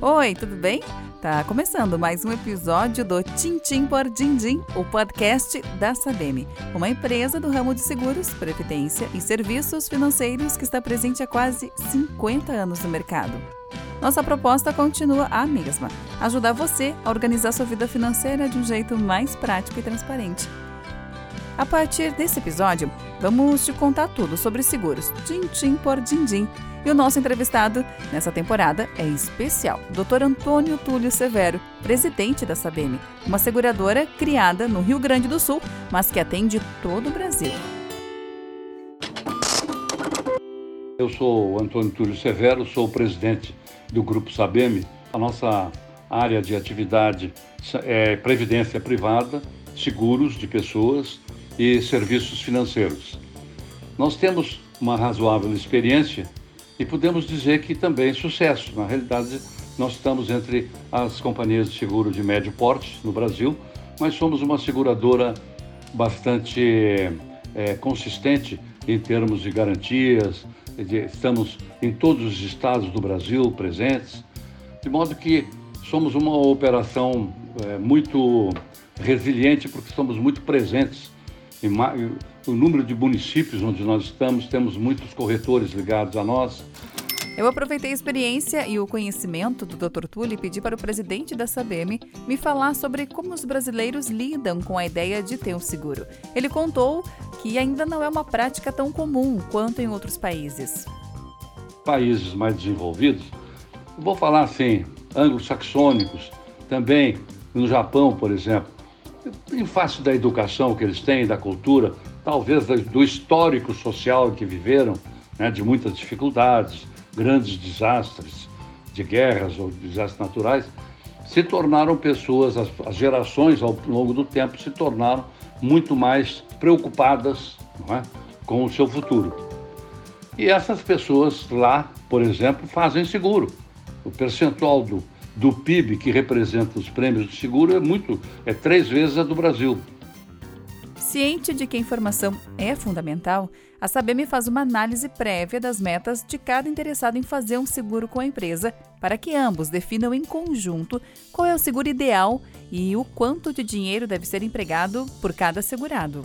Oi, tudo bem? Tá começando mais um episódio do Tintim por Dindim, o podcast da Sabem, uma empresa do ramo de seguros, previdência e serviços financeiros que está presente há quase 50 anos no mercado. Nossa proposta continua a mesma: ajudar você a organizar sua vida financeira de um jeito mais prático e transparente. A partir desse episódio, vamos te contar tudo sobre seguros, Tintim por Dindim e o nosso entrevistado nessa temporada é especial, Dr. Antônio Túlio Severo, presidente da Sabem, uma seguradora criada no Rio Grande do Sul, mas que atende todo o Brasil. Eu sou Antônio Túlio Severo, sou o presidente do Grupo Sabem. A nossa área de atividade é previdência privada, seguros de pessoas e serviços financeiros. Nós temos uma razoável experiência e podemos dizer que também sucesso. Na realidade, nós estamos entre as companhias de seguro de médio porte no Brasil, mas somos uma seguradora bastante é, consistente em termos de garantias, estamos em todos os estados do Brasil presentes, de modo que somos uma operação é, muito resiliente porque estamos muito presentes o número de municípios onde nós estamos, temos muitos corretores ligados a nós. Eu aproveitei a experiência e o conhecimento do Dr. Tulli e pedi para o presidente da Sabem me falar sobre como os brasileiros lidam com a ideia de ter um seguro. Ele contou que ainda não é uma prática tão comum quanto em outros países. Países mais desenvolvidos, vou falar assim, anglo-saxônicos, também no Japão, por exemplo, em face da educação que eles têm, da cultura, talvez do histórico social que viveram, né, de muitas dificuldades, grandes desastres, de guerras ou desastres naturais, se tornaram pessoas, as, as gerações ao longo do tempo se tornaram muito mais preocupadas é, com o seu futuro. E essas pessoas lá, por exemplo, fazem seguro. O percentual do, do PIB que representa os prêmios de seguro é muito, é três vezes a do Brasil. Ciente de que a informação é fundamental, a Sabem faz uma análise prévia das metas de cada interessado em fazer um seguro com a empresa, para que ambos definam em conjunto qual é o seguro ideal e o quanto de dinheiro deve ser empregado por cada segurado.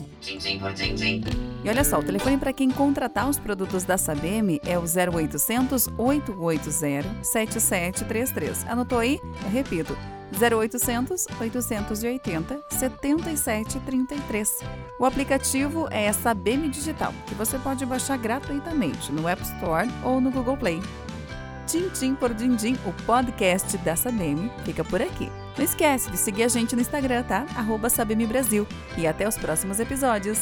E olha só, o telefone para quem contratar os produtos da Sabem é o 0800 880 7733. Anotou aí? Eu repito. 0800 880 7733. O aplicativo é essa BM Digital, que você pode baixar gratuitamente no App Store ou no Google Play. Tintim por Dindim, o podcast da Sabem, fica por aqui. Não esquece de seguir a gente no Instagram, tá? Arroba Sabem Brasil. E até os próximos episódios.